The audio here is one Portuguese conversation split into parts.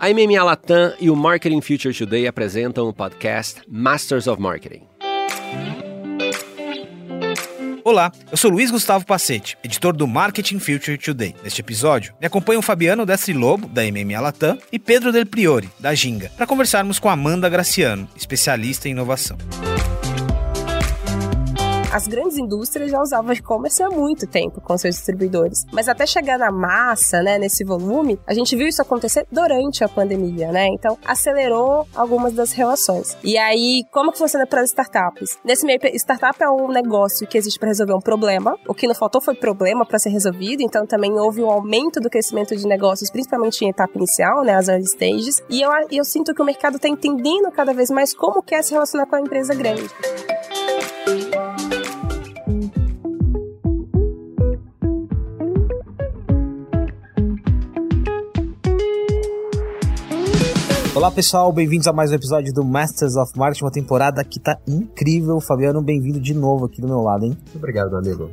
A MMA Latam e o Marketing Future Today apresentam o podcast Masters of Marketing. Olá, eu sou Luiz Gustavo Pacete, editor do Marketing Future Today. Neste episódio, me acompanham Fabiano Destri Lobo, da MMA Latam, e Pedro Del Priori, da Ginga, para conversarmos com Amanda Graciano, especialista em inovação as grandes indústrias já usavam e-commerce há muito tempo com seus distribuidores. Mas até chegar na massa, né, nesse volume, a gente viu isso acontecer durante a pandemia, né? Então, acelerou algumas das relações. E aí, como que funciona para as startups? Nesse meio, startup é um negócio que existe para resolver um problema. O que não faltou foi problema para ser resolvido, então também houve um aumento do crescimento de negócios, principalmente em etapa inicial, né, as early stages. E eu, eu sinto que o mercado está entendendo cada vez mais como quer se relacionar com a empresa grande. Olá pessoal, bem-vindos a mais um episódio do Masters of Marketing, uma temporada que tá incrível. Fabiano, bem-vindo de novo aqui do meu lado, hein? Muito obrigado, meu amigo.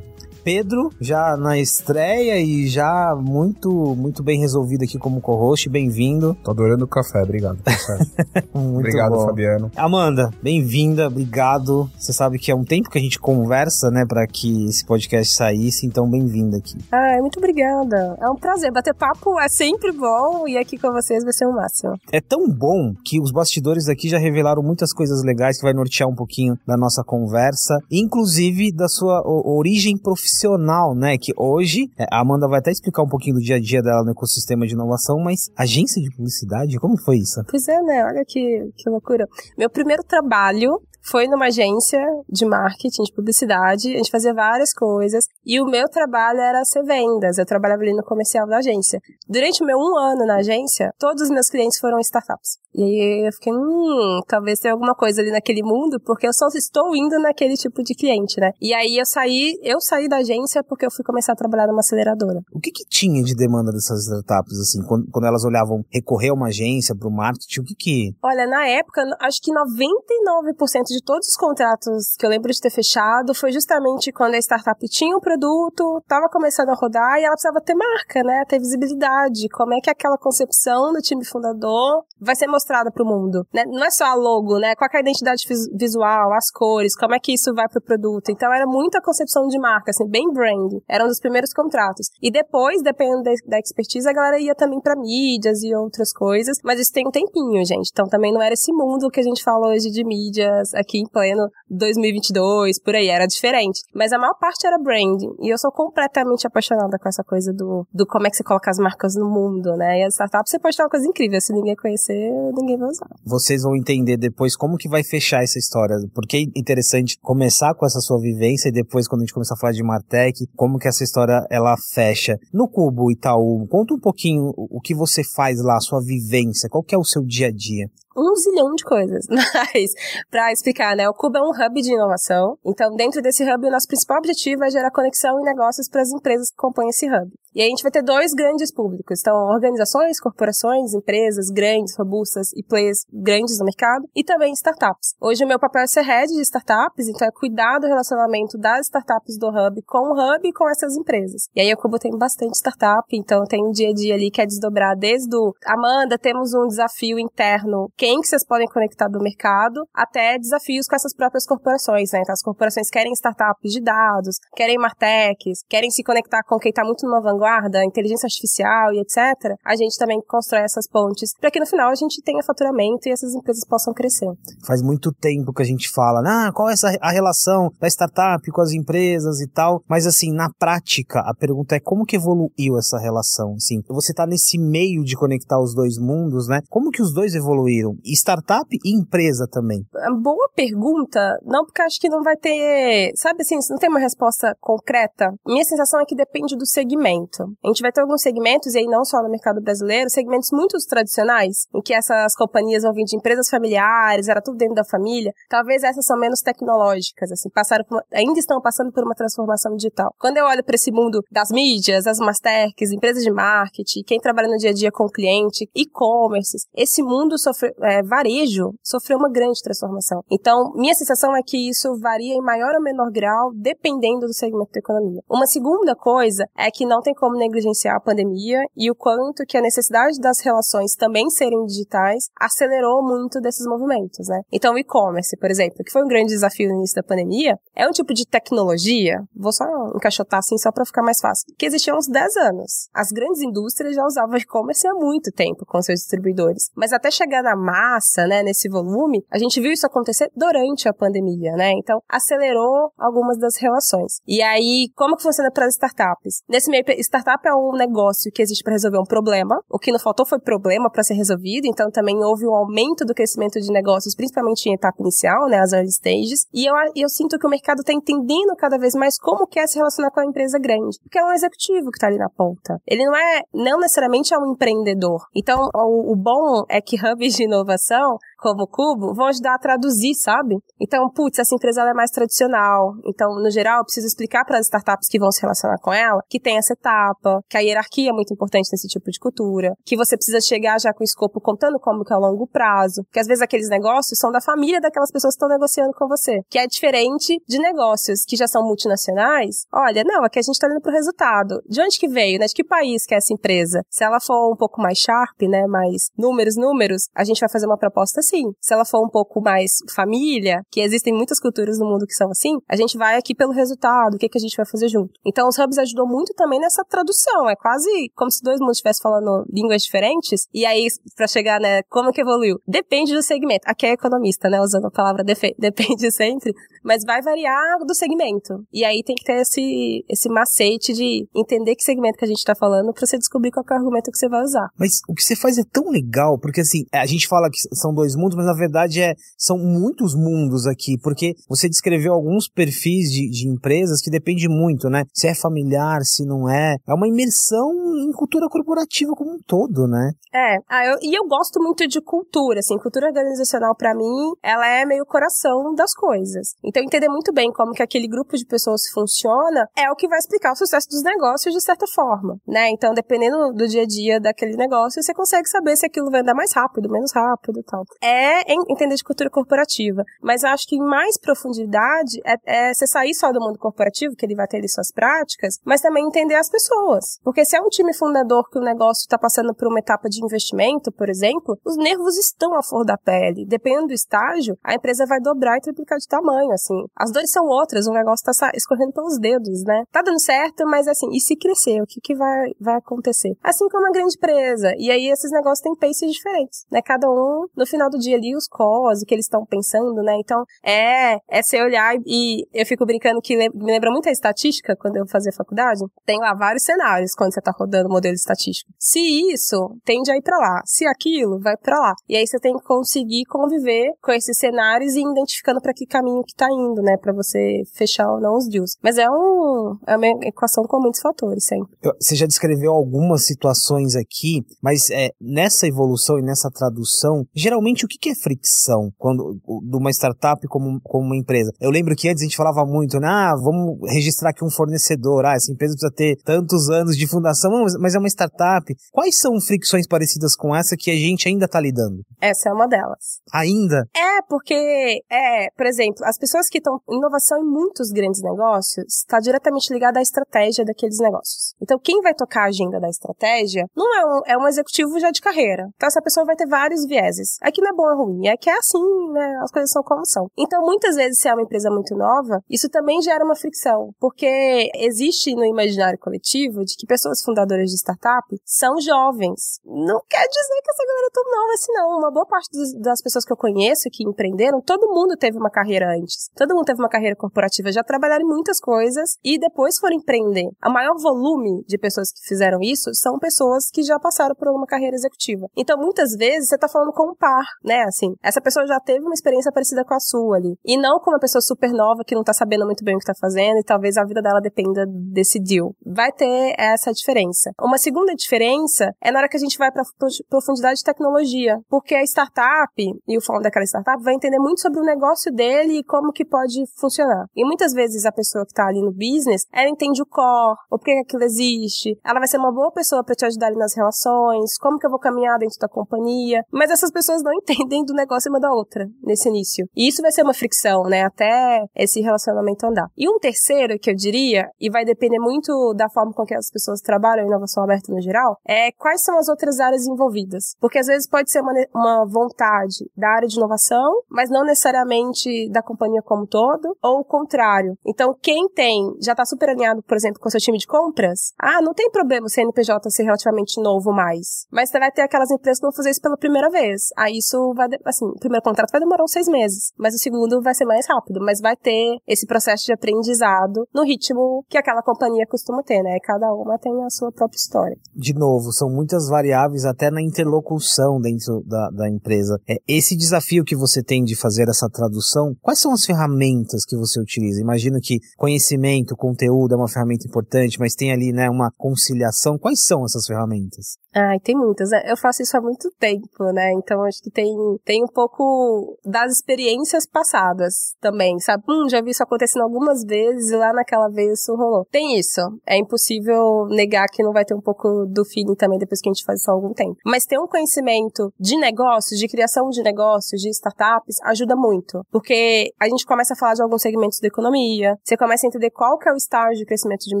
Pedro, já na estreia e já muito muito bem resolvido aqui como co-host. Bem-vindo. Tô adorando o café, obrigado. muito obrigado, bom. Fabiano. Amanda, bem-vinda, obrigado. Você sabe que é um tempo que a gente conversa, né, para que esse podcast saísse, então bem-vinda aqui. Ah, muito obrigada. É um prazer. Bater papo é sempre bom e aqui com vocês vai ser um máximo. É tão bom que os bastidores aqui já revelaram muitas coisas legais que vai nortear um pouquinho da nossa conversa, inclusive da sua origem profissional profissional, né? Que hoje, é, a Amanda vai até explicar um pouquinho do dia a dia dela no ecossistema de inovação, mas agência de publicidade, como foi isso? Pois é, né? Olha que, que loucura. Meu primeiro trabalho foi numa agência de marketing, de publicidade, a gente fazia várias coisas, e o meu trabalho era ser vendas, eu trabalhava ali no comercial da agência. Durante o meu um ano na agência, todos os meus clientes foram startups. E aí eu fiquei, hum, talvez tenha alguma coisa ali naquele mundo, porque eu só estou indo naquele tipo de cliente, né? E aí eu saí, eu saí da agência porque eu fui começar a trabalhar numa aceleradora. O que que tinha de demanda dessas startups, assim, quando, quando elas olhavam recorrer a uma agência para o marketing, o que que... Olha, na época, acho que 99% de todos os contratos que eu lembro de ter fechado foi justamente quando a startup tinha um produto, estava começando a rodar e ela precisava ter marca, né? Ter visibilidade. Como é que aquela concepção do time fundador vai ser mostrada para o mundo? Né? Não é só a logo, né? Qual é a identidade visual, as cores, como é que isso vai para o produto? Então era muita concepção de marca, assim, bem brand. Era um dos primeiros contratos. E depois, dependendo da expertise, a galera ia também para mídias e outras coisas. Mas isso tem um tempinho, gente. Então também não era esse mundo que a gente fala hoje de mídias aqui em pleno 2022, por aí. Era diferente. Mas a maior parte era branding. E eu sou completamente apaixonada com essa coisa do, do como é que você coloca as marcas no mundo, né? E a startup você pode ter uma coisa incrível. Se ninguém conhecer, ninguém vai usar. Vocês vão entender depois como que vai fechar essa história. Porque é interessante começar com essa sua vivência e depois, quando a gente começar a falar de Martech, como que essa história ela fecha. No Cubo Itaú, conta um pouquinho o que você faz lá, a sua vivência, qual que é o seu dia a dia? Um zilhão de coisas. Mas, para explicar, né? O Cuba é um hub de inovação. Então, dentro desse hub, o nosso principal objetivo é gerar conexão e negócios para as empresas que compõem esse hub. E a gente vai ter dois grandes públicos. Então, organizações, corporações, empresas grandes, robustas e players grandes no mercado. E também startups. Hoje o meu papel é ser head de startups, então é cuidar do relacionamento das startups do hub com o hub e com essas empresas. E aí o Cubo tem bastante startup, então tem um dia a dia ali que é desdobrar desde o Amanda, temos um desafio interno quem que vocês podem conectar do mercado, até desafios com essas próprias corporações, né? Então, as corporações querem startups de dados, querem martechs, querem se conectar com quem está muito numa vanguarda, inteligência artificial e etc. A gente também constrói essas pontes para que no final a gente tenha faturamento e essas empresas possam crescer. Faz muito tempo que a gente fala, ah, qual é essa, a relação da startup com as empresas e tal, mas assim, na prática, a pergunta é como que evoluiu essa relação, assim? Você está nesse meio de conectar os dois mundos, né? Como que os dois evoluíram? Startup e empresa também? Boa pergunta. Não, porque acho que não vai ter. Sabe assim, não tem uma resposta concreta. Minha sensação é que depende do segmento. A gente vai ter alguns segmentos, e aí não só no mercado brasileiro, segmentos muito tradicionais, em que essas companhias vão vir de empresas familiares, era tudo dentro da família. Talvez essas são menos tecnológicas, assim, passaram uma, ainda estão passando por uma transformação digital. Quando eu olho para esse mundo das mídias, as mastercs, empresas de marketing, quem trabalha no dia a dia com o cliente, e-commerces, esse mundo sofreu é, varejo sofreu uma grande transformação. Então, minha sensação é que isso varia em maior ou menor grau, dependendo do segmento da economia. Uma segunda coisa é que não tem como negligenciar a pandemia e o quanto que a necessidade das relações também serem digitais acelerou muito desses movimentos, né? Então, o e-commerce, por exemplo, que foi um grande desafio no início da pandemia, é um tipo de tecnologia, vou só encaixotar assim só para ficar mais fácil, que existia há uns 10 anos. As grandes indústrias já usavam e-commerce há muito tempo com seus distribuidores, mas até chegar na massa, né, nesse volume, a gente viu isso acontecer durante a pandemia, né? Então, acelerou algumas das relações. E aí, como que funciona para as startups? Nesse meio, startup é um negócio que existe para resolver um problema. O que não faltou foi problema para ser resolvido, então também houve um aumento do crescimento de negócios, principalmente em etapa inicial, né, as early stages. E eu, eu sinto que o mercado está entendendo cada vez mais como quer se relacionar com a empresa grande, porque é um executivo que está ali na ponta. Ele não é, não necessariamente é um empreendedor. Então, o, o bom é que hubs de inovação inovação como o Cubo, vão ajudar a traduzir, sabe? Então, putz, essa empresa é mais tradicional. Então, no geral, eu preciso explicar para as startups que vão se relacionar com ela que tem essa etapa, que a hierarquia é muito importante nesse tipo de cultura, que você precisa chegar já com o escopo contando como que é o longo prazo, que às vezes aqueles negócios são da família daquelas pessoas que estão negociando com você, que é diferente de negócios que já são multinacionais. Olha, não, aqui a gente está indo pro resultado. De onde que veio, né? De que país que é essa empresa? Se ela for um pouco mais sharp, né, mais números, números, a gente vai fazer uma proposta assim. Se ela for um pouco mais família, que existem muitas culturas no mundo que são assim, a gente vai aqui pelo resultado, o que, que a gente vai fazer junto. Então, os hubs ajudou muito também nessa tradução. É quase como se dois mundos estivessem falando línguas diferentes. E aí, para chegar, né, como que evoluiu? Depende do segmento. Aqui é economista, né, usando a palavra depende sempre, mas vai variar do segmento. E aí tem que ter esse, esse macete de entender que segmento que a gente tá falando para você descobrir qual é o argumento que você vai usar. Mas o que você faz é tão legal, porque assim, a gente fala que são dois mundos, mas na verdade é, são muitos mundos aqui, porque você descreveu alguns perfis de, de empresas que depende muito, né? Se é familiar, se não é. É uma imersão em cultura corporativa como um todo, né? É, ah, eu, e eu gosto muito de cultura, assim, cultura organizacional para mim, ela é meio coração das coisas. Então entender muito bem como que aquele grupo de pessoas funciona é o que vai explicar o sucesso dos negócios de certa forma, né? Então dependendo do dia a dia daquele negócio, você consegue saber se aquilo vai andar mais rápido, menos rápido e tal. É entender de cultura corporativa. Mas eu acho que em mais profundidade é, é você sair só do mundo corporativo, que ele vai ter ali suas práticas, mas também entender as pessoas. Porque se é um time fundador que o negócio está passando por uma etapa de investimento, por exemplo, os nervos estão à flor da pele. Dependendo do estágio, a empresa vai dobrar e triplicar de tamanho, assim. As dores são outras, o negócio está escorrendo pelos dedos, né? Tá dando certo, mas assim, e se crescer, o que, que vai, vai acontecer? Assim como uma grande empresa. E aí esses negócios têm paces diferentes, né? Cada um, no final do dia ali, ali os cos, o que eles estão pensando, né? Então, é, é você olhar e eu fico brincando que me lembra muito a estatística quando eu fazia faculdade. Tem lá vários cenários quando você tá rodando modelo estatístico. Se isso, tende a ir para lá. Se aquilo, vai para lá. E aí você tem que conseguir conviver com esses cenários e identificando para que caminho que tá indo, né? Para você fechar ou não os deals. Mas é um é uma equação com muitos fatores, sempre. Você já descreveu algumas situações aqui, mas é, nessa evolução e nessa tradução, geralmente o que, é fricção quando de uma startup como, como uma empresa. Eu lembro que antes a gente falava muito, né? Ah, vamos registrar aqui um fornecedor. Ah, essa empresa precisa ter tantos anos de fundação, mas é uma startup. Quais são fricções parecidas com essa que a gente ainda está lidando? Essa é uma delas. Ainda? É, porque, é, por exemplo, as pessoas que estão. Inovação em muitos grandes negócios está diretamente ligada à estratégia daqueles negócios. Então, quem vai tocar a agenda da estratégia não é um, é um executivo já de carreira. Então, essa pessoa vai ter vários vieses. Aqui é bom ou ruim ruim, é que é assim, né? As coisas são como são. Então, muitas vezes, se é uma empresa muito nova, isso também gera uma fricção, porque existe no imaginário coletivo de que pessoas fundadoras de startup são jovens. Não quer dizer que essa galera é tão nova assim, não. Uma boa parte das pessoas que eu conheço que empreenderam, todo mundo teve uma carreira antes. Todo mundo teve uma carreira corporativa, já trabalharam em muitas coisas e depois foram empreender. O maior volume de pessoas que fizeram isso são pessoas que já passaram por uma carreira executiva. Então, muitas vezes, você tá falando com um par, né? Assim, essa pessoa já teve uma experiência parecida com a sua ali. E não com uma pessoa super nova que não tá sabendo muito bem o que tá fazendo e talvez a vida dela dependa desse deal. Vai ter essa diferença. Uma segunda diferença é na hora que a gente vai pra profundidade de tecnologia porque a startup e o founder daquela startup vai entender muito sobre o negócio dele e como que pode funcionar. E muitas vezes a pessoa que está ali no business, ela entende o core, o porquê aquilo existe, ela vai ser uma boa pessoa para te ajudar ali nas relações, como que eu vou caminhar dentro da companhia, mas essas pessoas não entendem do negócio uma da outra nesse início. E isso vai ser uma fricção, né, até esse relacionamento andar. E um terceiro que eu diria, e vai depender muito da forma com que as pessoas trabalham em inovação aberta no geral, é quais são as outras áreas envolvidas. Porque às vezes pode ser uma, uma vontade da área de inovação, mas não necessariamente da companhia como todo, ou o contrário. Então, quem tem, já está super alinhado, por exemplo, com seu time de compras, ah, não tem problema o CNPJ ser relativamente novo mais. Mas você vai ter aquelas empresas que vão fazer isso pela primeira vez. Aí isso vai, assim, o primeiro contrato vai demorar uns seis meses, mas o segundo vai ser mais rápido, mas vai ter esse processo de aprendizado no ritmo que aquela companhia costuma ter, né? Cada uma tem a sua própria história. De novo, são muitas variáveis até na interlocução dentro da, da empresa. É esse desafio que você tem de fazer essa tradução, quais são as ferramentas que você utiliza? Imagino que conhecimento, conteúdo é uma ferramenta importante, mas tem ali, né, uma conciliação. Quais são essas ferramentas? Ai, tem muitas. Né? Eu faço isso há muito tempo, né? Então acho que tem, tem um pouco das experiências passadas também, sabe? Hum, já vi isso acontecendo algumas vezes e lá naquela vez isso rolou. Tem isso. É impossível negar que não vai ter um pouco do feeling também depois que a gente faz isso há algum tempo. Mas ter um conhecimento de negócios, de criação de negócios, de startups, ajuda muito. Porque a gente começa a falar de alguns segmentos da economia, você começa a entender qual que é o estágio de crescimento de uma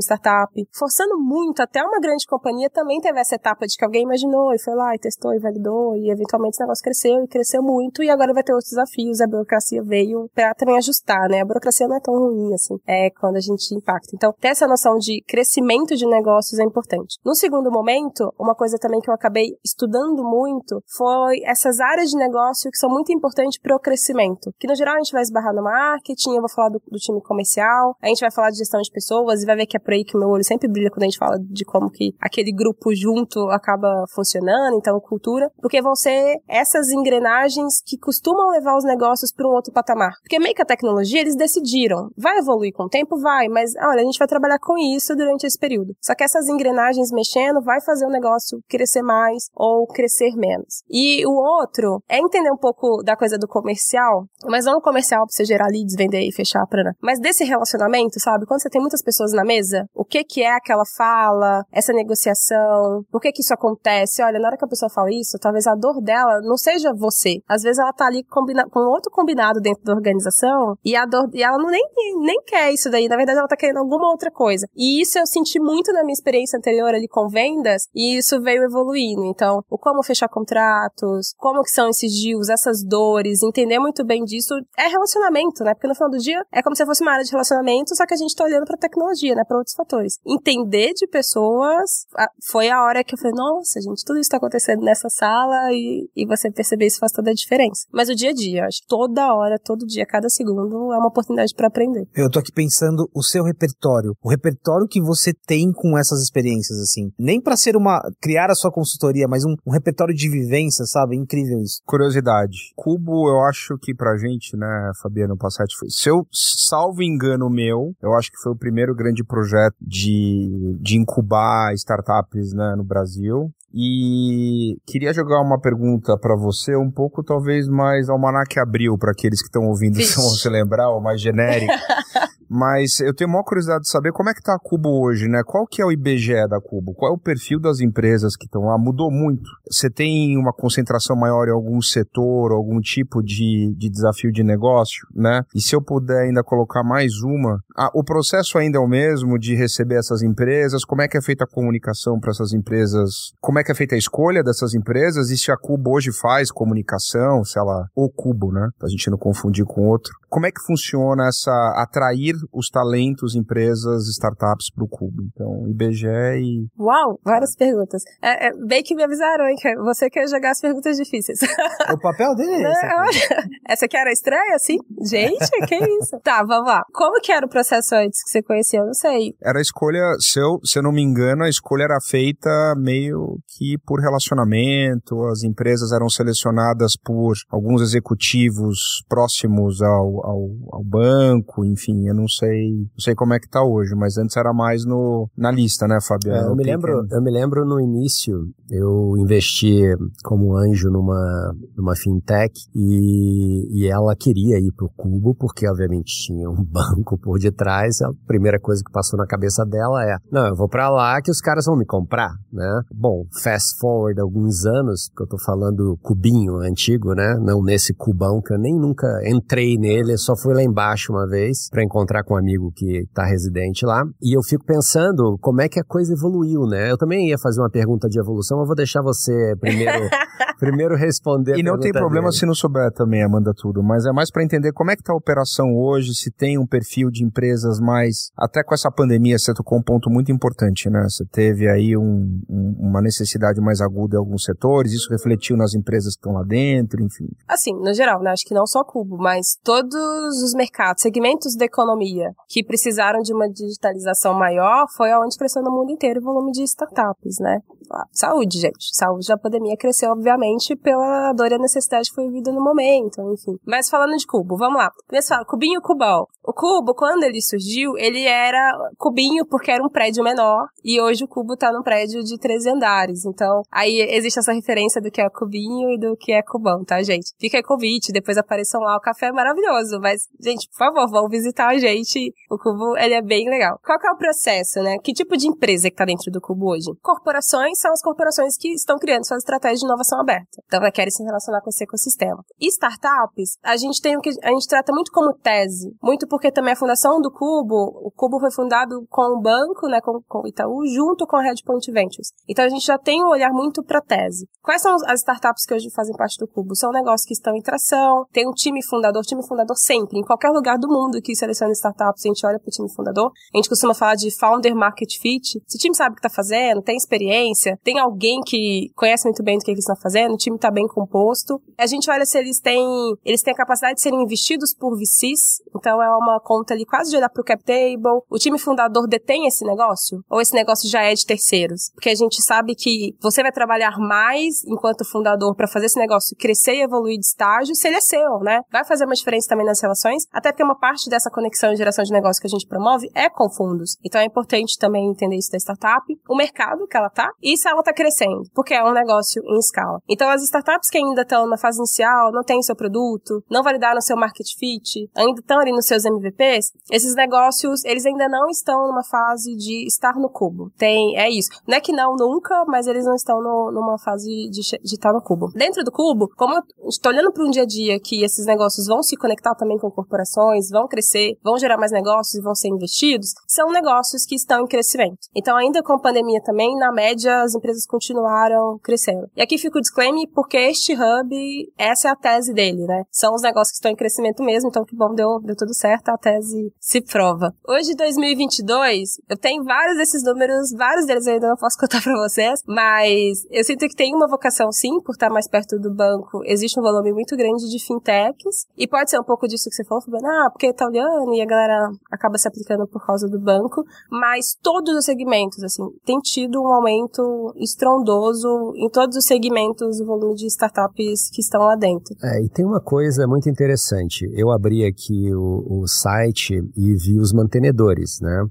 startup. Forçando muito, até uma grande companhia também teve essa etapa de que alguém imaginou e foi lá e testou e validou e eventualmente esse negócio cresceu e cresceu muito e agora vai ter outros desafios. A burocracia veio para também ajustar, né? A burocracia não é tão ruim assim, é quando a gente impacta. Então, ter essa noção de crescimento de negócios é importante. No segundo momento, uma coisa também que eu acabei estudando muito foi essas áreas de negócio que são muito importantes para o crescimento. Que no geral a gente vai esbarrar no marketing, eu vou falar do, do time comercial, a gente vai falar de gestão de pessoas e vai ver que é por aí que o meu olho sempre brilha quando a gente fala de como que aquele grupo junto acaba funcionando, então cultura, porque vão ser essas engrenagens que costumam levar os negócios para um outro patamar. Porque meio que a tecnologia eles decidiram, vai evoluir com o tempo, vai, mas olha, a gente vai trabalhar com isso durante esse período. Só que essas engrenagens mexendo vai fazer o negócio crescer mais ou crescer menos. E o outro é entender um pouco da coisa do comercial, mas não o comercial para você gerar leads, vender e fechar a prana, mas desse relacionamento, sabe? Quando você tem muitas pessoas na mesa, o que que é aquela fala, essa negociação, por que que isso acontece olha, na hora que a pessoa fala isso, talvez a dor dela não seja você. Às vezes ela tá ali combina com outro combinado dentro da organização e a dor e ela não nem, nem quer isso daí. Na verdade, ela tá querendo alguma outra coisa. E isso eu senti muito na minha experiência anterior ali com vendas e isso veio evoluindo. Então, o como fechar contratos, como que são esses deals, essas dores, entender muito bem disso é relacionamento, né? Porque no final do dia é como se fosse uma área de relacionamento, só que a gente tá olhando pra tecnologia, né? Pra outros fatores. Entender de pessoas foi a hora que eu falei, nossa, nossa, gente, tudo isso tá acontecendo nessa sala e, e você perceber isso faz toda a diferença. Mas o dia a dia, acho que toda hora, todo dia, cada segundo é uma oportunidade para aprender. Eu tô aqui pensando o seu repertório, o repertório que você tem com essas experiências, assim. Nem para ser uma, criar a sua consultoria, mas um, um repertório de vivência, sabe? Incrível isso. Curiosidade. Cubo, eu acho que pra gente, né, Fabiano Passati, foi, se eu salvo engano meu, eu acho que foi o primeiro grande projeto de, de incubar startups, né, no Brasil. E queria jogar uma pergunta para você, um pouco talvez mais almanac abril, para aqueles que estão ouvindo, vão se lembrar, ou mais genérico. Mas eu tenho maior curiosidade de saber como é que tá a Cubo hoje, né? Qual que é o IBGE da Cubo? Qual é o perfil das empresas que estão lá? Mudou muito. Você tem uma concentração maior em algum setor, algum tipo de, de desafio de negócio, né? E se eu puder ainda colocar mais uma, ah, o processo ainda é o mesmo de receber essas empresas? Como é que é feita a comunicação para essas empresas? Como é que é feita a escolha dessas empresas? E se a Cubo hoje faz comunicação, se ela, o Cubo, né? Pra gente não confundir com outro. Como é que funciona essa atrair os talentos, empresas, startups para o Cubo. Então, IBGE e. Uau, várias perguntas. É, é, bem que me avisaram, hein? Que você quer jogar as perguntas difíceis. O papel dele é esse. Aqui. Essa aqui era estranha, assim? Gente, que isso? Tá, vamos lá. Como que era o processo antes que você conhecia? Eu não sei. Era a escolha, se eu, se eu não me engano, a escolha era feita meio que por relacionamento, as empresas eram selecionadas por alguns executivos próximos ao, ao, ao banco, enfim, eu não não sei, não sei como é que tá hoje, mas antes era mais no, na lista, né, Fabiano? É, eu, me lembro, eu me lembro no início, eu investi como anjo numa, numa fintech e, e ela queria ir pro Cubo, porque obviamente tinha um banco por detrás. A primeira coisa que passou na cabeça dela é: não, eu vou para lá que os caras vão me comprar, né? Bom, fast forward alguns anos, que eu tô falando cubinho antigo, né? Não nesse cubão que eu nem nunca entrei nele, só fui lá embaixo uma vez para encontrar com um amigo que tá residente lá. E eu fico pensando como é que a coisa evoluiu, né? Eu também ia fazer uma pergunta de evolução, eu vou deixar você primeiro, primeiro responder. E não tem problema dele. se não souber também, Amanda, tudo, mas é mais para entender como é que tá a operação hoje, se tem um perfil de empresas mais. Até com essa pandemia, você tocou um ponto muito importante, né? Você teve aí um, um, uma necessidade mais aguda em alguns setores, isso refletiu nas empresas que estão lá dentro, enfim. Assim, no geral, né? Acho que não só Cubo, mas todos os mercados, segmentos da economia que precisaram de uma digitalização maior, foi aonde cresceu no mundo inteiro o volume de startups, né? Saúde, gente. Saúde da pandemia cresceu, obviamente, pela dor e a necessidade que foi vivida no momento, enfim. Mas falando de cubo, vamos lá. Pessoal, cubinho cubal. O cubo, quando ele surgiu, ele era cubinho porque era um prédio menor e hoje o cubo tá num prédio de 13 andares. Então, aí existe essa referência do que é cubinho e do que é cubão, tá, gente? Fica aí convite, depois apareçam lá. O café é maravilhoso, mas, gente, por favor, vão visitar a gente. O cubo, ele é bem legal. Qual que é o processo, né? Que tipo de empresa que tá dentro do cubo hoje? Corporações são as corporações que estão criando suas estratégias de inovação aberta. Então, elas querem se relacionar com esse ecossistema. E startups, a gente tem o que a gente trata muito como tese, muito porque também a fundação do Cubo, o Cubo foi fundado com o banco, né, com, com o Itaú, junto com a Redpoint Ventures. Então a gente já tem um olhar muito para tese. Quais são as startups que hoje fazem parte do Cubo? São negócios que estão em tração, tem um time fundador, time fundador sempre, em qualquer lugar do mundo que seleciona startups, a gente olha para o time fundador. A gente costuma falar de founder market fit. Se o time sabe o que está fazendo, tem experiência, tem alguém que conhece muito bem do que eles estão fazendo, o time está bem composto. A gente olha se eles têm, eles têm a capacidade de serem investidos por VCs, então é uma conta ali quase de olhar pro cap table. O time fundador detém esse negócio? Ou esse negócio já é de terceiros? Porque a gente sabe que você vai trabalhar mais enquanto fundador para fazer esse negócio crescer e evoluir de estágio se ele é seu, né? Vai fazer uma diferença também nas relações, até porque uma parte dessa conexão e geração de negócio que a gente promove é com fundos. Então é importante também entender isso da startup, o mercado que ela tá e se ela tá crescendo, porque é um negócio em escala. Então as startups que ainda estão na fase inicial, não têm seu produto, não validaram seu market fit, ainda estão ali nos seus MVPs, esses negócios, eles ainda não estão numa fase de estar no cubo. Tem, é isso. Não é que não nunca, mas eles não estão no, numa fase de, de estar no cubo. Dentro do cubo, como eu estou olhando para um dia a dia que esses negócios vão se conectar também com corporações, vão crescer, vão gerar mais negócios e vão ser investidos, são negócios que estão em crescimento. Então, ainda com a pandemia também, na média, as empresas continuaram crescendo. E aqui fica o disclaimer, porque este hub, essa é a tese dele, né? São os negócios que estão em crescimento mesmo, então que bom, deu, deu tudo certo, a tese se prova. Hoje, 2022, eu tenho vários desses números, vários deles eu ainda não posso contar para vocês, mas eu sinto que tem uma vocação sim, por estar mais perto do banco. Existe um volume muito grande de fintechs, e pode ser um pouco disso que você falou, Fabiana, ah, porque tá olhando e a galera acaba se aplicando por causa do banco, mas todos os segmentos, assim, tem tido um aumento estrondoso em todos os segmentos do volume de startups que estão lá dentro. É, e tem uma coisa muito interessante. Eu abri aqui o, o site e vi os mantenedores, né?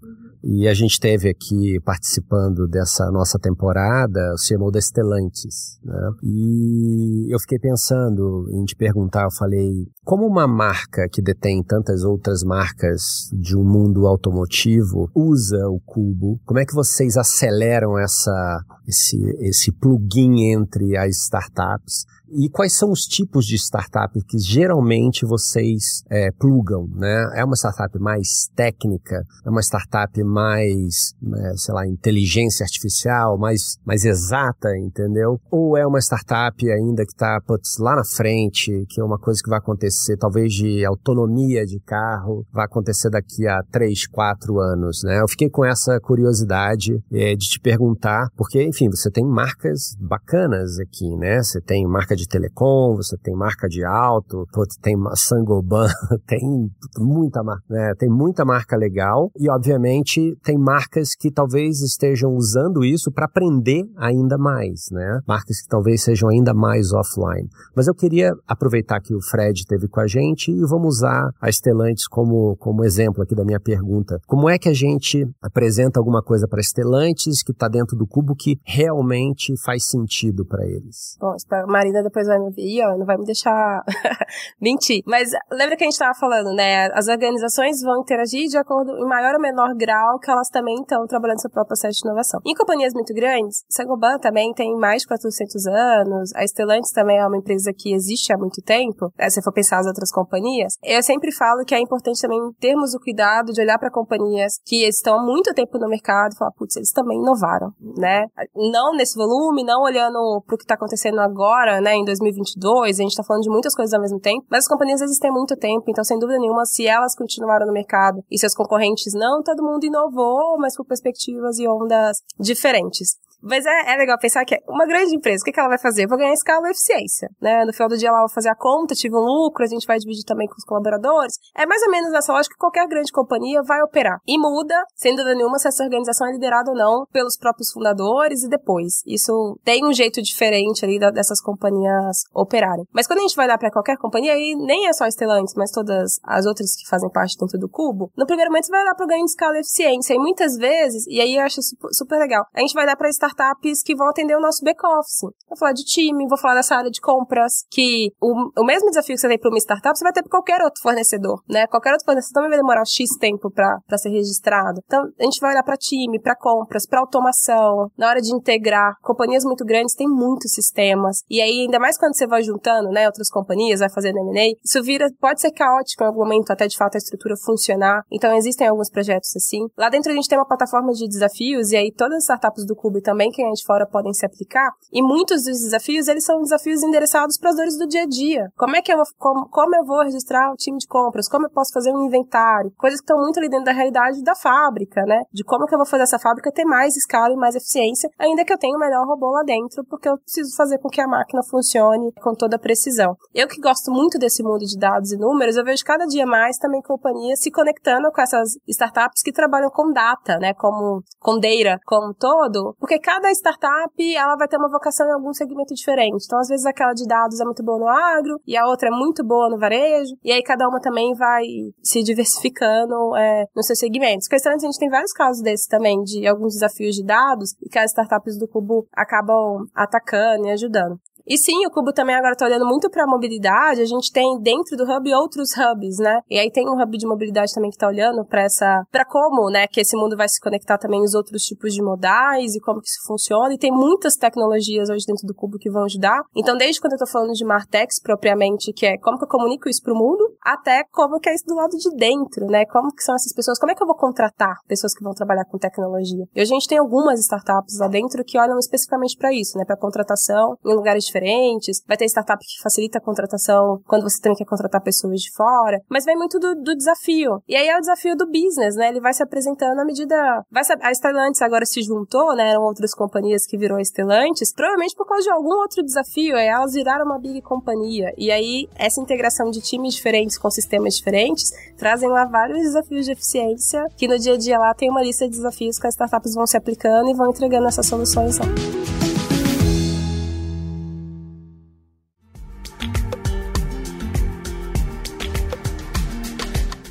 E a gente teve aqui participando dessa nossa temporada o CMO da Stellantis, né? E eu fiquei pensando em te perguntar, eu falei, como uma marca que detém tantas outras marcas de um mundo automotivo usa o Cubo? Como é que vocês aceleram essa esse esse plugin entre as startups? E quais são os tipos de startup que geralmente vocês é, plugam, né? É uma startup mais técnica? É uma startup mais, né, sei lá, inteligência artificial, mais, mais exata, entendeu? Ou é uma startup ainda que está lá na frente, que é uma coisa que vai acontecer, talvez de autonomia de carro, vai acontecer daqui a três, quatro anos, né? Eu fiquei com essa curiosidade é, de te perguntar, porque, enfim, você tem marcas bacanas aqui, né? Você tem marca marca de telecom, você tem marca de auto, tem Sangoban, tem muita marca, né? Tem muita marca legal e, obviamente, tem marcas que talvez estejam usando isso para aprender ainda mais, né? Marcas que talvez sejam ainda mais offline. Mas eu queria aproveitar que o Fred teve com a gente e vamos usar a Stellantis como, como exemplo aqui da minha pergunta. Como é que a gente apresenta alguma coisa para Stellantis que está dentro do cubo que realmente faz sentido para eles? Bom, a Marina depois vai me ver, ó, não vai me deixar mentir. Mas lembra que a gente estava falando, né? As organizações vão interagir de acordo, em maior ou menor grau, que elas também estão trabalhando seu próprio processo de inovação. Em companhias muito grandes, Sagoban também tem mais de 400 anos, a Stellantis também é uma empresa que existe há muito tempo, né, se for pensar as outras companhias. Eu sempre falo que é importante também termos o cuidado de olhar para companhias que estão há muito tempo no mercado e falar, putz, eles também inovaram, né? Não nesse volume, não olhando para o que está acontecendo agora, né, em 2022, a gente está falando de muitas coisas ao mesmo tempo, mas as companhias existem há muito tempo, então sem dúvida nenhuma, se elas continuaram no mercado e seus concorrentes não, todo mundo inovou, mas por perspectivas e ondas diferentes. Mas é, é legal pensar que uma grande empresa, o que, que ela vai fazer? Eu vou ganhar escala e eficiência, né? No final do dia ela vai fazer a conta, tive um lucro, a gente vai dividir também com os colaboradores. É mais ou menos nessa lógica que qualquer grande companhia vai operar. E muda, sem dúvida nenhuma, se essa organização é liderada ou não pelos próprios fundadores e depois. Isso tem um jeito diferente ali dessas companhias operarem. Mas quando a gente vai dar para qualquer companhia, aí nem é só a Stellantis, mas todas as outras que fazem parte dentro do cubo, no primeiro momento você vai dar para ganho de escala e eficiência. E muitas vezes, e aí eu acho super, legal, a gente vai dar para startups startups que vão atender o nosso back-office. Vou falar de time, vou falar dessa área de compras, que o, o mesmo desafio que você tem para uma startup, você vai ter para qualquer outro fornecedor, né? Qualquer outro fornecedor também vai demorar X tempo para ser registrado. Então, a gente vai olhar para time, para compras, para automação, na hora de integrar. Companhias muito grandes têm muitos sistemas. E aí, ainda mais quando você vai juntando, né, outras companhias, vai fazendo M&A, isso vira, pode ser caótico em algum momento, até de fato a estrutura funcionar. Então, existem alguns projetos assim. Lá dentro a gente tem uma plataforma de desafios, e aí todas as startups do Clube também quem é de fora podem se aplicar. E muitos dos desafios, eles são desafios endereçados para as dores do dia a dia. Como é que eu vou, como, como eu vou registrar o time de compras? Como eu posso fazer um inventário? Coisas que estão muito ali dentro da realidade da fábrica, né? De como que eu vou fazer essa fábrica ter mais escala e mais eficiência, ainda que eu tenha o melhor robô lá dentro, porque eu preciso fazer com que a máquina funcione com toda a precisão. Eu que gosto muito desse mundo de dados e números, eu vejo cada dia mais também companhias se conectando com essas startups que trabalham com data, né? Como com data como todo, porque cada startup, ela vai ter uma vocação em algum segmento diferente. Então, às vezes, aquela de dados é muito boa no agro, e a outra é muito boa no varejo, e aí cada uma também vai se diversificando é, nos seus segmentos. Porque a gente tem vários casos desses também, de alguns desafios de dados, e que as startups do Cubo acabam atacando e ajudando. E sim, o Cubo também agora está olhando muito para a mobilidade. A gente tem dentro do hub outros hubs, né? E aí tem um hub de mobilidade também que está olhando para essa, para como, né, que esse mundo vai se conectar também os outros tipos de modais e como que isso funciona. E tem muitas tecnologias hoje dentro do Cubo que vão ajudar. Então, desde quando eu estou falando de Martex propriamente, que é como que eu comunico isso para o mundo, até como que é isso do lado de dentro, né? Como que são essas pessoas? Como é que eu vou contratar pessoas que vão trabalhar com tecnologia? E a gente tem algumas startups lá dentro que olham especificamente para isso, né? Para contratação em lugares diferentes. Vai ter startup que facilita a contratação quando você também quer contratar pessoas de fora. Mas vem muito do, do desafio. E aí é o desafio do business, né? Ele vai se apresentando à medida. Vai se... A Stellantis agora se juntou, né? Eram outras companhias que virou a Stellantis, provavelmente por causa de algum outro desafio. Aí elas viraram uma big companhia. E aí, essa integração de times diferentes com sistemas diferentes trazem lá vários desafios de eficiência que no dia a dia lá tem uma lista de desafios que as startups vão se aplicando e vão entregando essas soluções lá.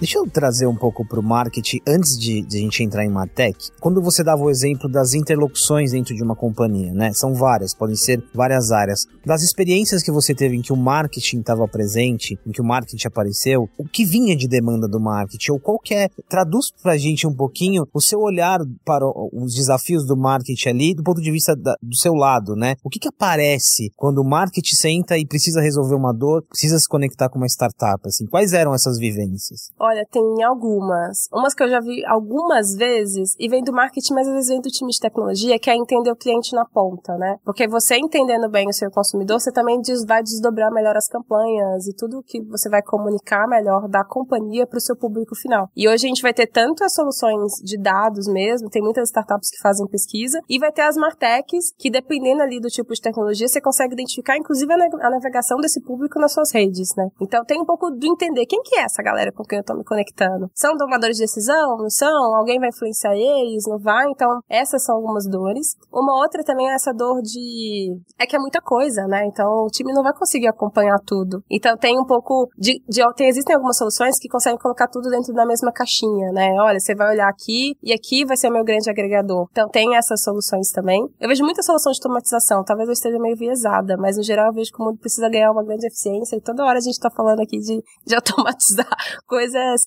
Deixa eu trazer um pouco para o marketing antes de, de, a gente entrar em Matec. Quando você dava o exemplo das interlocuções dentro de uma companhia, né? São várias, podem ser várias áreas. Das experiências que você teve em que o marketing estava presente, em que o marketing apareceu, o que vinha de demanda do marketing ou qualquer. Traduz para a gente um pouquinho o seu olhar para os desafios do marketing ali do ponto de vista da, do seu lado, né? O que, que aparece quando o marketing senta e precisa resolver uma dor, precisa se conectar com uma startup, assim? Quais eram essas vivências? Olha, Olha, tem algumas. Umas que eu já vi algumas vezes e vem do marketing, mas às vezes vem do time de tecnologia, que é entender o cliente na ponta, né? Porque você entendendo bem o seu consumidor, você também vai desdobrar melhor as campanhas e tudo que você vai comunicar melhor da companhia para o seu público final. E hoje a gente vai ter tanto as soluções de dados mesmo, tem muitas startups que fazem pesquisa, e vai ter as martechs, que dependendo ali do tipo de tecnologia, você consegue identificar inclusive a navegação desse público nas suas redes, né? Então tem um pouco do entender quem que é essa galera com quem eu tô me conectando. São tomadores de decisão? Não são? Alguém vai influenciar eles? Não vai? Então, essas são algumas dores. Uma outra também é essa dor de. É que é muita coisa, né? Então, o time não vai conseguir acompanhar tudo. Então, tem um pouco de. de tem, existem algumas soluções que conseguem colocar tudo dentro da mesma caixinha, né? Olha, você vai olhar aqui e aqui vai ser o meu grande agregador. Então, tem essas soluções também. Eu vejo muita solução de automatização. Talvez eu esteja meio viesada, mas no geral eu vejo que o mundo precisa ganhar uma grande eficiência e toda hora a gente tá falando aqui de, de automatizar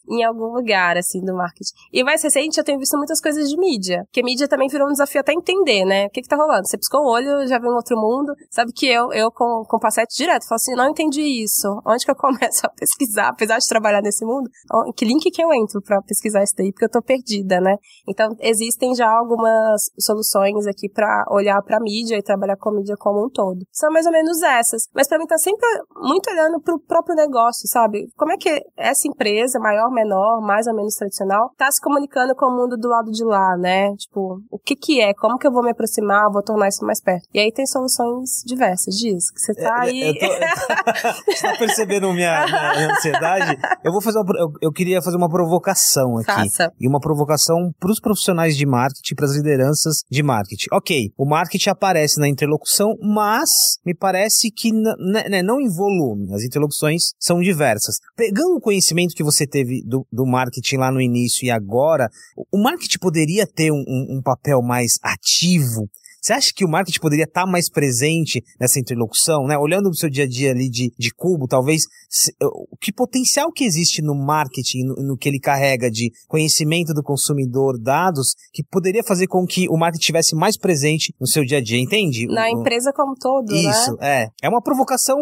em algum lugar, assim, do marketing. E mais recente, eu tenho visto muitas coisas de mídia, porque mídia também virou um desafio até entender, né? O que que tá rolando? Você piscou o olho, já viu um outro mundo. Sabe que eu, eu com, com passete direto, falo assim, não entendi isso. Onde que eu começo a pesquisar? Apesar de trabalhar nesse mundo, que link que eu entro para pesquisar isso daí? Porque eu tô perdida, né? Então, existem já algumas soluções aqui para olhar para mídia e trabalhar com mídia como um todo. São mais ou menos essas. Mas para mim tá sempre muito olhando pro próprio negócio, sabe? Como é que essa empresa, maior, menor, mais ou menos tradicional, tá se comunicando com o mundo do lado de lá, né? Tipo, o que que é? Como que eu vou me aproximar? Vou tornar isso mais perto? E aí tem soluções diversas disso, que você tá é, aí... Eu tô, você tá percebendo minha, minha, ansiedade? Eu vou fazer uma, eu, eu, queria fazer uma provocação aqui. Faça. E uma provocação pros profissionais de marketing, pras lideranças de marketing. Ok, o marketing aparece na interlocução, mas me parece que né, não em volume. As interlocuções são diversas. Pegando o conhecimento que você teve do, do marketing lá no início e agora, o marketing poderia ter um, um, um papel mais ativo você acha que o marketing poderia estar tá mais presente nessa interlocução, né? Olhando o seu dia a dia ali de, de cubo, talvez, se, o que potencial que existe no marketing, no, no, que ele carrega de conhecimento do consumidor, dados, que poderia fazer com que o marketing estivesse mais presente no seu dia a dia, entende? Na o, empresa como todo, né? Isso, né? é. É uma provocação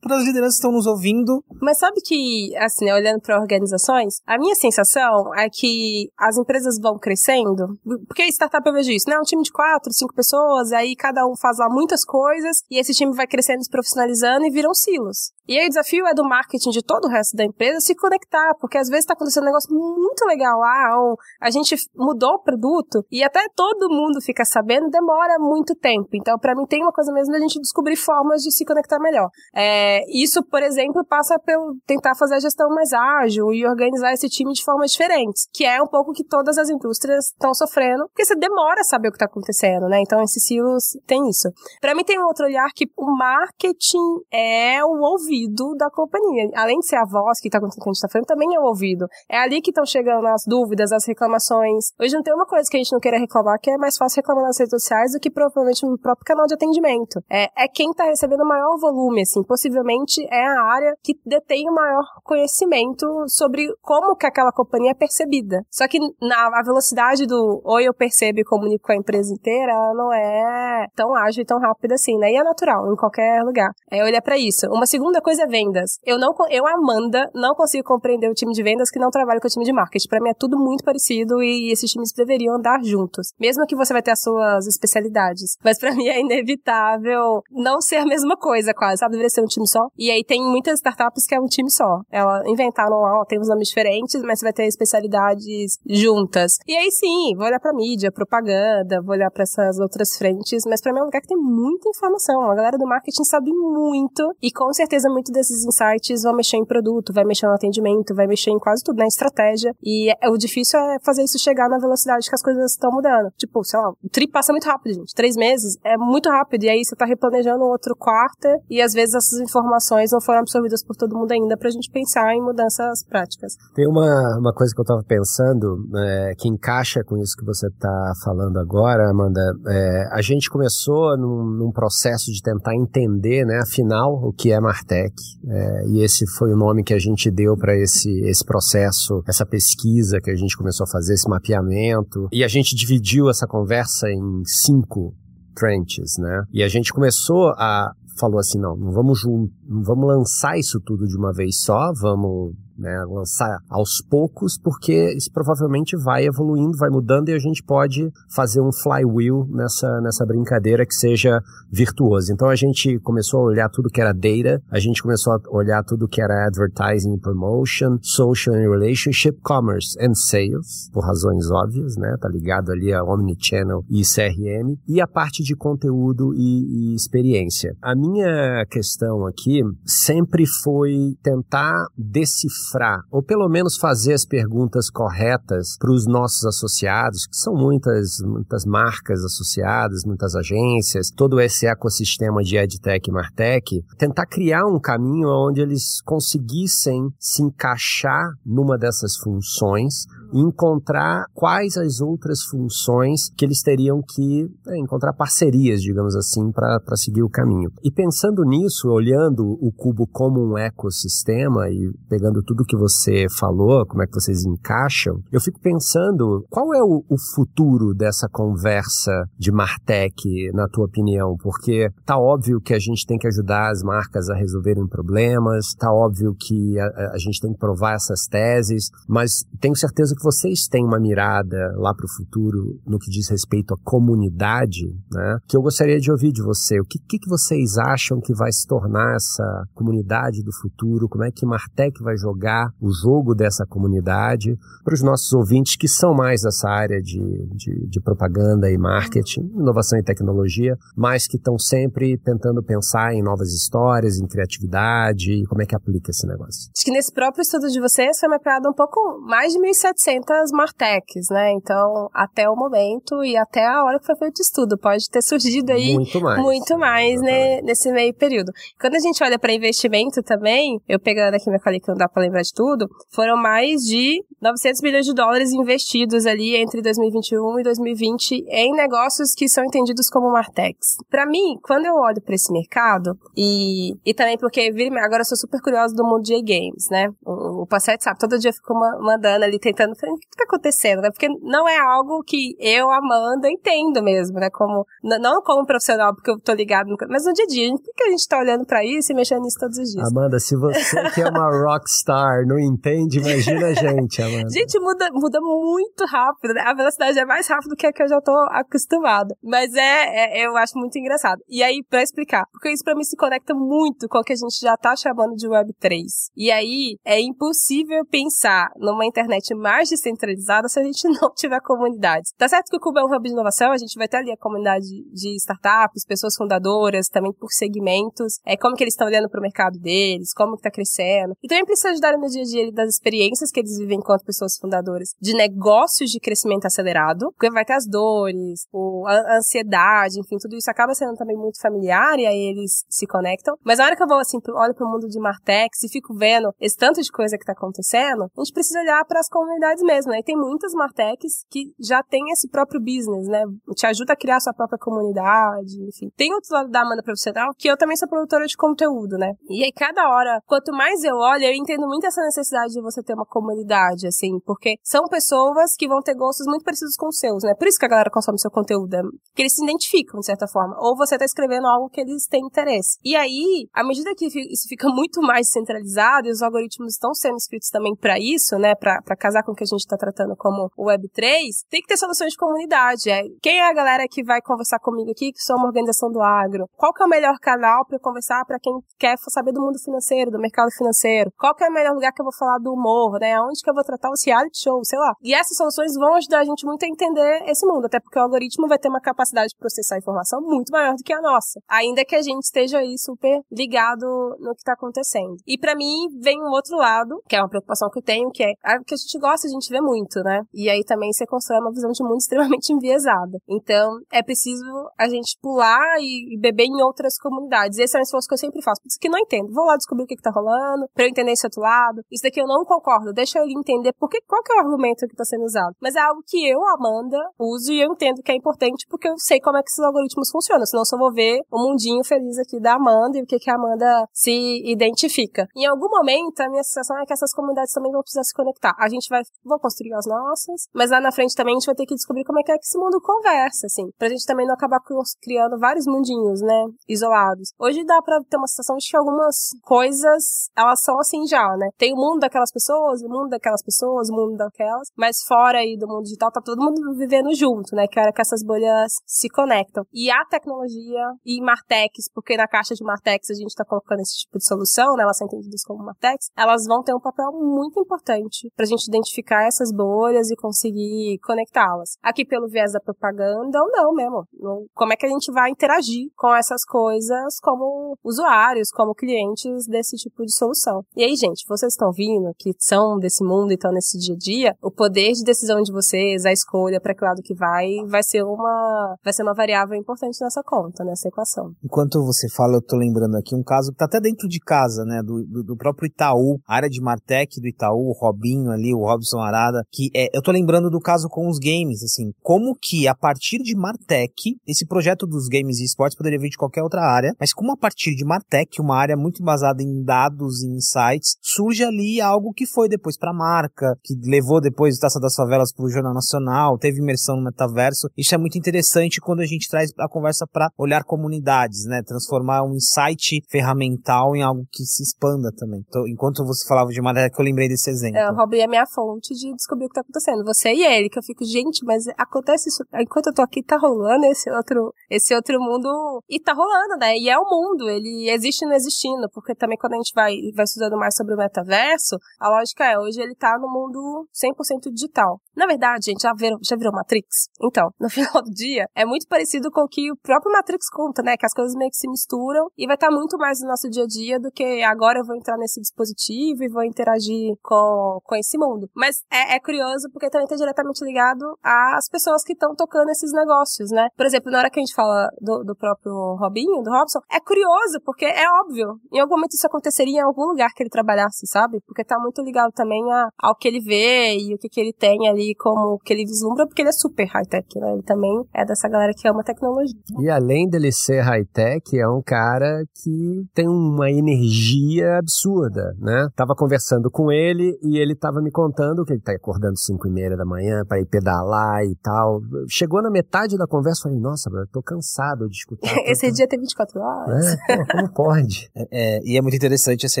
para as lideranças que estão nos ouvindo. Mas sabe que, assim, né, olhando para organizações, a minha sensação é que as empresas vão crescendo, porque startup eu vejo isso, né? Um time de quatro, cinco pessoas, pessoas, aí cada um faz lá muitas coisas, e esse time vai crescendo, se profissionalizando e viram silos. E aí o desafio é do marketing de todo o resto da empresa se conectar, porque às vezes está acontecendo um negócio muito legal lá, ou a gente mudou o produto, e até todo mundo fica sabendo, demora muito tempo. Então, para mim, tem uma coisa mesmo da gente descobrir formas de se conectar melhor. É, isso, por exemplo, passa pelo tentar fazer a gestão mais ágil e organizar esse time de formas diferentes, que é um pouco que todas as indústrias estão sofrendo, porque você demora a saber o que está acontecendo, né? Então, esses silos tem isso. Para mim tem um outro olhar que o marketing é o ouvido da companhia. Além de ser a voz que tá que a gente tá falando, também é o ouvido. É ali que estão chegando as dúvidas, as reclamações. Hoje não tem uma coisa que a gente não queira reclamar, que é mais fácil reclamar nas redes sociais do que provavelmente no próprio canal de atendimento. É, é quem tá recebendo o maior volume, assim. Possivelmente é a área que detém o maior conhecimento sobre como que aquela companhia é percebida. Só que na a velocidade do ou eu percebo e comunico com a empresa inteira, ela não é tão ágil e tão rápida assim, né? E é natural, em qualquer lugar. É olhar para isso. Uma segunda coisa é vendas. Eu não, eu, Amanda, não consigo compreender o time de vendas que não trabalha com o time de marketing. Para mim é tudo muito parecido e esses times deveriam andar juntos. Mesmo que você vai ter as suas especialidades. Mas para mim é inevitável não ser a mesma coisa, quase, sabe? Deveria ser um time só. E aí tem muitas startups que é um time só. Ela inventaram lá, tem uns nomes diferentes, mas você vai ter especialidades juntas. E aí sim, vou olhar pra mídia, propaganda, vou olhar para essas outras frentes, mas para mim é um lugar que tem muita informação. A galera do marketing sabe muito e com certeza muito desses insights vão mexer em produto, vai mexer no atendimento, vai mexer em quase tudo, na estratégia. E é, o difícil é fazer isso chegar na velocidade que as coisas estão mudando. Tipo, sei lá, o trip passa muito rápido, gente. Três meses é muito rápido. E aí você tá replanejando outro quarto e às vezes essas informações não foram absorvidas por todo mundo ainda pra gente pensar em mudanças práticas. Tem uma, uma coisa que eu tava pensando é, que encaixa com isso que você tá falando agora, Amanda. É, a gente começou num, num, processo de tentar entender, né, afinal, o que é Martech. É, e esse foi o nome que a gente deu para esse, esse processo, essa pesquisa que a gente começou a fazer, esse mapeamento. E a gente dividiu essa conversa em cinco trenches, né? E a gente começou a falou assim, não, não vamos não vamos lançar isso tudo de uma vez só, vamos né? Lançar aos poucos, porque isso provavelmente vai evoluindo, vai mudando e a gente pode fazer um flywheel nessa, nessa brincadeira que seja virtuoso. Então a gente começou a olhar tudo que era data, a gente começou a olhar tudo que era advertising, promotion, social and relationship, commerce and sales, por razões óbvias, né? Tá ligado ali a omnichannel e CRM, e a parte de conteúdo e, e experiência. A minha questão aqui sempre foi tentar decifrar, ou pelo menos fazer as perguntas corretas para os nossos associados, que são muitas, muitas marcas associadas, muitas agências, todo esse ecossistema de EdTech e Martech, tentar criar um caminho onde eles conseguissem se encaixar numa dessas funções encontrar quais as outras funções que eles teriam que é, encontrar parcerias, digamos assim, para seguir o caminho. E pensando nisso, olhando o Cubo como um ecossistema e pegando tudo que você falou, como é que vocês encaixam, eu fico pensando qual é o, o futuro dessa conversa de Martech, na tua opinião? Porque tá óbvio que a gente tem que ajudar as marcas a resolverem problemas, tá óbvio que a, a gente tem que provar essas teses, mas tenho certeza que vocês têm uma mirada lá para o futuro no que diz respeito à comunidade, né? Que eu gostaria de ouvir de você. O que, que, que vocês acham que vai se tornar essa comunidade do futuro? Como é que Martech vai jogar o jogo dessa comunidade para os nossos ouvintes que são mais dessa área de, de, de propaganda e marketing, inovação e tecnologia, mas que estão sempre tentando pensar em novas histórias, em criatividade como é que aplica esse negócio? Acho que nesse próprio estudo de vocês foi mapeado um pouco mais de 1.700 600 Martechs, né? Então, até o momento e até a hora que foi feito o estudo, pode ter surgido aí muito mais, muito mais né, nesse meio período. Quando a gente olha para investimento também, eu pegando aqui minha colinha que não dá para lembrar de tudo, foram mais de 900 bilhões de dólares investidos ali entre 2021 e 2020 em negócios que são entendidos como Martechs. Para mim, quando eu olho para esse mercado e, e também porque agora eu sou super curiosa do mundo de games, né? O, o Passete sabe, todo dia eu fico mandando ali tentando falei, o que tá acontecendo, né? Porque não é algo que eu, Amanda, entendo mesmo, né? Como, não como profissional, porque eu tô ligado, no, mas no dia a dia, por que a gente tá olhando pra isso e mexendo nisso todos os dias? Amanda, se você que é uma rockstar não entende, imagina a gente, Amanda. Gente, muda, muda muito rápido, né? A velocidade é mais rápida do que a que eu já tô acostumada. Mas é, é, eu acho muito engraçado. E aí, pra explicar, porque isso pra mim se conecta muito com o que a gente já tá chamando de Web3. E aí, é impossível pensar numa internet mais descentralizada se a gente não tiver comunidades. Tá certo que o Cubo é um hub de inovação, a gente vai ter ali a comunidade de startups, pessoas fundadoras, também por segmentos, é como que eles estão olhando para o mercado deles, como que tá crescendo. E também precisa ajudar no dia a dia das experiências que eles vivem enquanto pessoas fundadoras, de negócios de crescimento acelerado, porque vai ter as dores, a ansiedade, enfim, tudo isso acaba sendo também muito familiar e aí eles se conectam. Mas na hora que eu vou assim, olho para o mundo de Martex e fico vendo esse tanto de coisa que tá acontecendo, a gente precisa olhar para as comunidades mesmo, né? E tem muitas Martechs que já tem esse próprio business, né? Te ajuda a criar sua própria comunidade, enfim. Tem outro lado da Amanda profissional, que eu também sou produtora de conteúdo, né? E aí, cada hora, quanto mais eu olho, eu entendo muito essa necessidade de você ter uma comunidade, assim, porque são pessoas que vão ter gostos muito parecidos com os seus, né? Por isso que a galera consome seu conteúdo, né? porque eles se identificam, de certa forma. Ou você tá escrevendo algo que eles têm interesse. E aí, à medida que isso fica muito mais centralizado e os algoritmos estão sendo escritos também para isso, né? Para casar com que a gente está tratando como Web3, tem que ter soluções de comunidade. É, quem é a galera que vai conversar comigo aqui, que sou uma organização do agro? Qual que é o melhor canal para conversar para quem quer saber do mundo financeiro, do mercado financeiro? Qual que é o melhor lugar que eu vou falar do humor, né? Onde que eu vou tratar os reality show, sei lá. E essas soluções vão ajudar a gente muito a entender esse mundo, até porque o algoritmo vai ter uma capacidade de processar informação muito maior do que a nossa. Ainda que a gente esteja aí super ligado no que está acontecendo. E para mim vem um outro lado, que é uma preocupação que eu tenho, que é que a gente gosta, a gente vê muito, né? E aí também você constrói uma visão de mundo extremamente enviesada. Então, é preciso a gente pular e beber em outras comunidades. Esse é um esforço que eu sempre faço. Por isso que não entendo. Vou lá descobrir o que, que tá rolando, pra eu entender esse outro lado. Isso daqui eu não concordo. Deixa eu entender por que, qual que é o argumento que tá sendo usado. Mas é algo que eu, Amanda, uso e eu entendo que é importante porque eu sei como é que esses algoritmos funcionam. Senão eu só vou ver o mundinho feliz aqui da Amanda e o que, que a Amanda se identifica. Em algum momento, a minha sensação é que essas comunidades também vão precisar se conectar. A gente vai, vou construir as nossas, mas lá na frente também a gente vai ter que descobrir como é que é que esse mundo conversa, assim, pra gente também não acabar criando vários mundinhos, né, isolados. Hoje dá pra ter uma sensação de que algumas coisas, elas são assim já, né? Tem o mundo daquelas pessoas, o mundo daquelas pessoas, o mundo daquelas, mas fora aí do mundo digital tá todo mundo vivendo junto, né? Que era que essas bolhas se conectam. E a tecnologia e Martex, porque na caixa de Martex a gente tá colocando esse tipo de solução, né? Elas são entendidas como Martex, elas vão ter um papel muito importante pra gente identificar essas bolhas e conseguir conectá-las. Aqui pelo viés da propaganda ou não mesmo. Como é que a gente vai interagir com essas coisas como usuários, como clientes desse tipo de solução. E aí, gente, vocês estão vindo que são desse mundo e estão nesse dia a dia, o poder de decisão de vocês, a escolha para que lado que vai, vai ser uma vai ser uma variável importante nessa conta, nessa equação. Enquanto você fala, eu tô lembrando aqui um caso que tá até dentro de casa, né, do, do, do próprio Itaú, área de Martech do Itaú, o Robinho ali, o Robson Arada, que é, eu tô lembrando do caso com os games, assim, como que a partir de Martech, esse projeto dos games e esportes poderia vir de qualquer outra área, mas como a partir de Martech, uma área muito embasada em dados e insights, surge ali algo que foi depois para a marca, que levou depois o Taça das Favelas para o Jornal Nacional, teve imersão no metaverso. Isso é muito interessante quando a gente traz a conversa para olhar comunidades, né? Transformar um insight ferramental em algo que se expanda também. Então, enquanto você falava de Martech, eu lembrei desse exemplo. É, o Robbie é minha fonte de descobrir o que está acontecendo. Você e ele, que eu fico, gente, mas acontece isso. Enquanto eu tô aqui, tá rolando esse outro, esse outro mundo. E tá rolando, né? E é o mundo. Ele existe não existindo. Porque também quando a gente vai, vai estudando mais sobre o metaverso, a lógica é, hoje ele tá no mundo 100% digital. Na verdade, gente, já virou, já virou Matrix? Então, no final do dia, é muito parecido com o que o próprio Matrix conta, né? Que as coisas meio que se misturam e vai estar tá muito mais no nosso dia a dia do que agora eu vou entrar nesse dispositivo e vou interagir com, com esse mundo. Mas é, é curioso porque também está diretamente ligado às pessoas que estão tocando esses negócios, né? Por exemplo, na hora que a gente fala do, do próprio Robinho, do Robson, é curioso porque é óbvio. Em algum momento isso aconteceria em algum lugar que ele trabalhasse, sabe? Porque tá muito ligado também a, ao que ele vê e o que, que ele tem ali como o que ele vislumbra, porque ele é super high-tech, né? Ele também é dessa galera que ama tecnologia. E além dele ser high-tech, é um cara que tem uma energia absurda, né? Tava conversando com ele e ele tava me contando que ele tá acordando 5 e meia da manhã para ir pedalar e tal. Chegou na metade da conversa, falei, nossa, eu tô cansado de escutar. Esse dia tem 24 horas. É, pô, como pode? É, é, e é muito interessante essa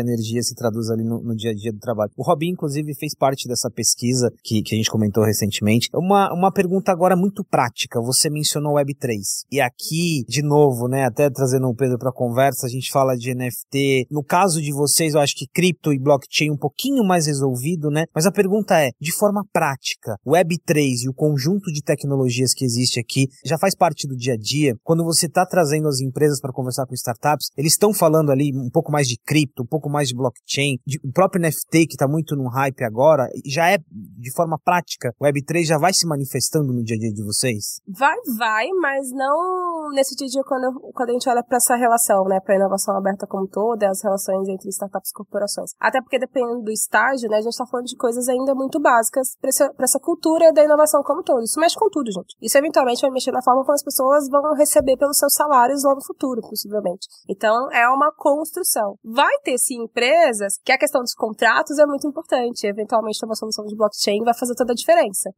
energia se traduz ali no, no, dia a dia do trabalho. O Robin, inclusive, fez parte dessa pesquisa que, que a gente comentou recentemente. Uma, uma pergunta agora muito prática. Você mencionou Web3. E aqui, de novo, né, até trazendo o Pedro para conversa, a gente fala de NFT. No caso de vocês, eu acho que cripto e blockchain um pouquinho mais resolvido, né? Mas a pergunta é, de forma prática, o Web3 e o conjunto de tecnologias que existe aqui já faz parte do dia a dia? Quando você está trazendo as empresas para conversar com startups, eles estão falando ali um pouco mais de cripto, um pouco mais de blockchain, de, o próprio NFT que está muito no hype agora, já é de forma prática, o Web3 já vai se manifestando no dia a dia de vocês? Vai, vai, mas não nesse dia a dia quando, quando a gente olha para essa relação, né, para a inovação aberta como toda, as relações entre startups e corporações. Até porque dependendo do estágio, né, a gente está falando de coisas ainda muito básicas para essa cultura da inovação como todo. Isso mexe com tudo, gente. Isso eventualmente vai mexer na forma como as pessoas vão receber pelos seus salários lá no futuro, possivelmente. Então, é uma construção. Vai ter, sim, empresas que a questão dos contratos é muito importante. Eventualmente, uma solução de blockchain vai fazer toda a diferença.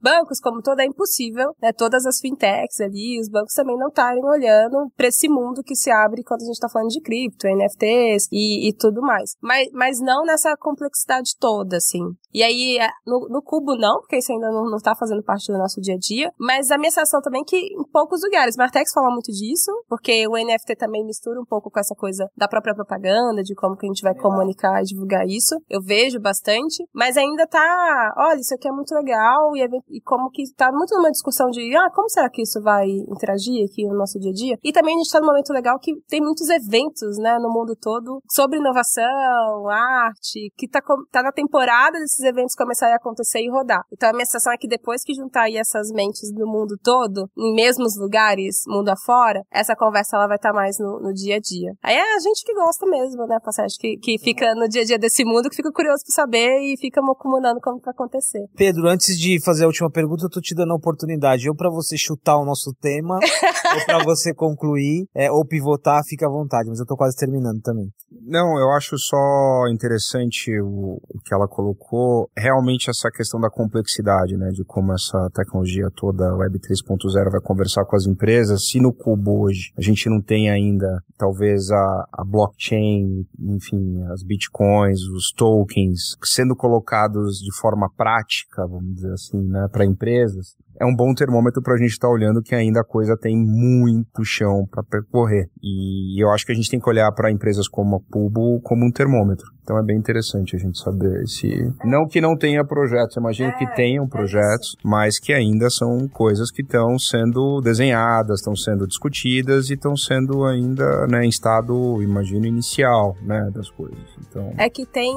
Bancos, como todo, é impossível, né? Todas as fintechs ali, os bancos também não estarem olhando para esse mundo que se abre quando a gente está falando de cripto, NFTs e, e tudo mais. Mas, mas não nessa complexidade toda, assim. E aí, é, no, no Cubo não, porque isso ainda não, não tá fazendo parte do nosso dia a dia, mas a minha sensação também é que em poucos lugares, Martex fala muito disso, porque o NFT também mistura um pouco com essa coisa da própria propaganda, de como que a gente vai comunicar e divulgar isso. Eu vejo bastante, mas ainda tá, olha, isso aqui é muito legal e, e como que tá muito numa discussão de, ah, como será que isso vai interagir aqui no nosso dia a dia? E também a gente tá num momento legal que tem muitos eventos, né, no mundo todo sobre inovação, arte, que tá, tá na temporada desses eventos começarem a acontecer e rodar. Então a minha sensação é que depois que juntar aí essas mentes do mundo todo, em mesmos lugares, mundo afora, essa conversa ela vai estar tá mais no, no, dia a dia. Aí é a gente que gosta mesmo, né, Passagem, que, que fica no dia a dia desse mundo, que fica curioso pra saber e fica acumulando como vai acontecer. Pedro, antes de de fazer a última pergunta, eu tô te dando a oportunidade. Ou para você chutar o nosso tema, ou para você concluir, é, ou pivotar, fica à vontade. Mas eu tô quase terminando também. Não, eu acho só interessante o, o que ela colocou, realmente essa questão da complexidade, né, de como essa tecnologia toda, Web 3.0, vai conversar com as empresas. Se no Cubo hoje a gente não tem ainda, talvez, a, a blockchain, enfim, as bitcoins, os tokens, sendo colocados de forma prática, vamos dizer assim, né, para empresas, é um bom termômetro para a gente estar tá olhando que ainda a coisa tem muito chão para percorrer. E eu acho que a gente tem que olhar para empresas como a Pubo como um termômetro. Então é bem interessante a gente saber se. Não que não tenha projetos, imagino que é, tenham é projetos, mas que ainda são coisas que estão sendo desenhadas, estão sendo discutidas e estão sendo ainda né, em estado, imagino, inicial né, das coisas. Então... É que tem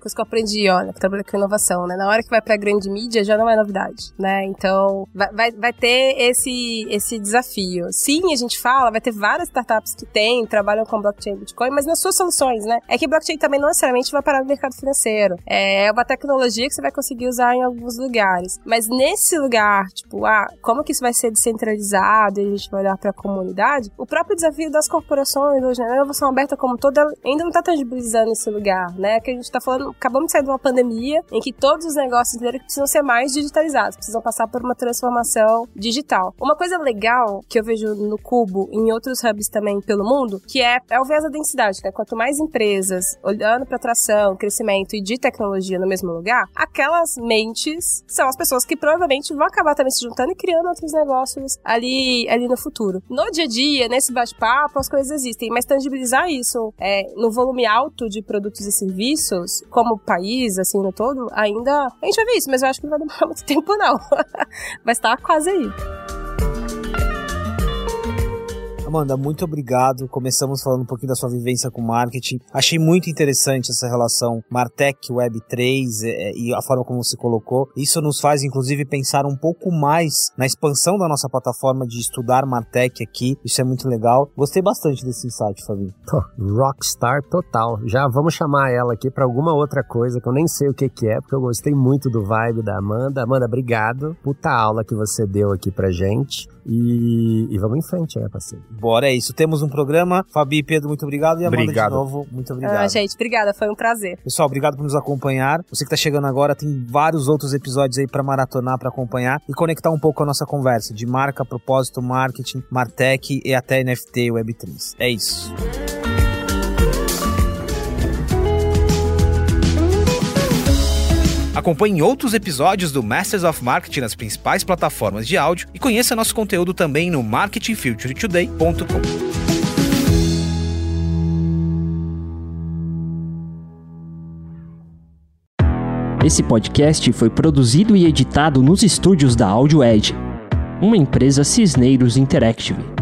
coisa que eu aprendi, olha, que trabalho com inovação, né? Na hora que vai pra grande mídia já não é novidade, né? Então vai, vai, vai ter esse, esse desafio. Sim, a gente fala, vai ter várias startups que têm, trabalham com blockchain e Bitcoin, mas nas suas soluções, né? É que blockchain também não necessariamente vai parar no mercado financeiro. É uma tecnologia que você vai conseguir usar em alguns lugares. Mas nesse lugar, tipo, ah, como que isso vai ser descentralizado e a gente vai olhar para a comunidade? O próprio desafio das corporações hoje, né? A inovação aberta como toda ainda não está tangibilizando esse lugar, né? Que a gente está falando acabamos de sair de uma pandemia em que todos os negócios que precisam ser mais digitalizados, precisam passar por uma transformação digital. Uma coisa legal que eu vejo no Cubo e em outros hubs também pelo mundo, que é, é o viés da densidade, né? Quanto mais empresas olhando para atração, crescimento e de tecnologia no mesmo lugar, aquelas mentes são as pessoas que provavelmente vão acabar também se juntando e criando outros negócios ali, ali no futuro. No dia a dia, nesse bate-papo, as coisas existem, mas tangibilizar isso é, no volume alto de produtos e serviços, como país, assim, no todo, ainda a gente vai ver isso, mas eu acho que não vai demorar muito tempo, não. Vai estar quase aí. Amanda, muito obrigado. Começamos falando um pouquinho da sua vivência com marketing. Achei muito interessante essa relação Martech Web3 é, e a forma como você colocou. Isso nos faz, inclusive, pensar um pouco mais na expansão da nossa plataforma de estudar Martech aqui. Isso é muito legal. Gostei bastante desse insight, Fabinho. rockstar total. Já vamos chamar ela aqui para alguma outra coisa que eu nem sei o que, que é, porque eu gostei muito do vibe da Amanda. Amanda, obrigado. Puta aula que você deu aqui pra gente. E, e vamos em frente, né, parceiro? Bora, é isso. Temos um programa. Fabi e Pedro, muito obrigado. E Amanda obrigado. de novo, muito obrigado. Ah, gente, obrigada. Foi um prazer. Pessoal, obrigado por nos acompanhar. Você que tá chegando agora, tem vários outros episódios aí para maratonar, para acompanhar e conectar um pouco a nossa conversa de marca, propósito, marketing, Martech e até NFT e Web3. É isso. Acompanhe outros episódios do Masters of Marketing nas principais plataformas de áudio e conheça nosso conteúdo também no marketingfuturetoday.com. Esse podcast foi produzido e editado nos estúdios da Audio Edge, uma empresa Cisneiros Interactive.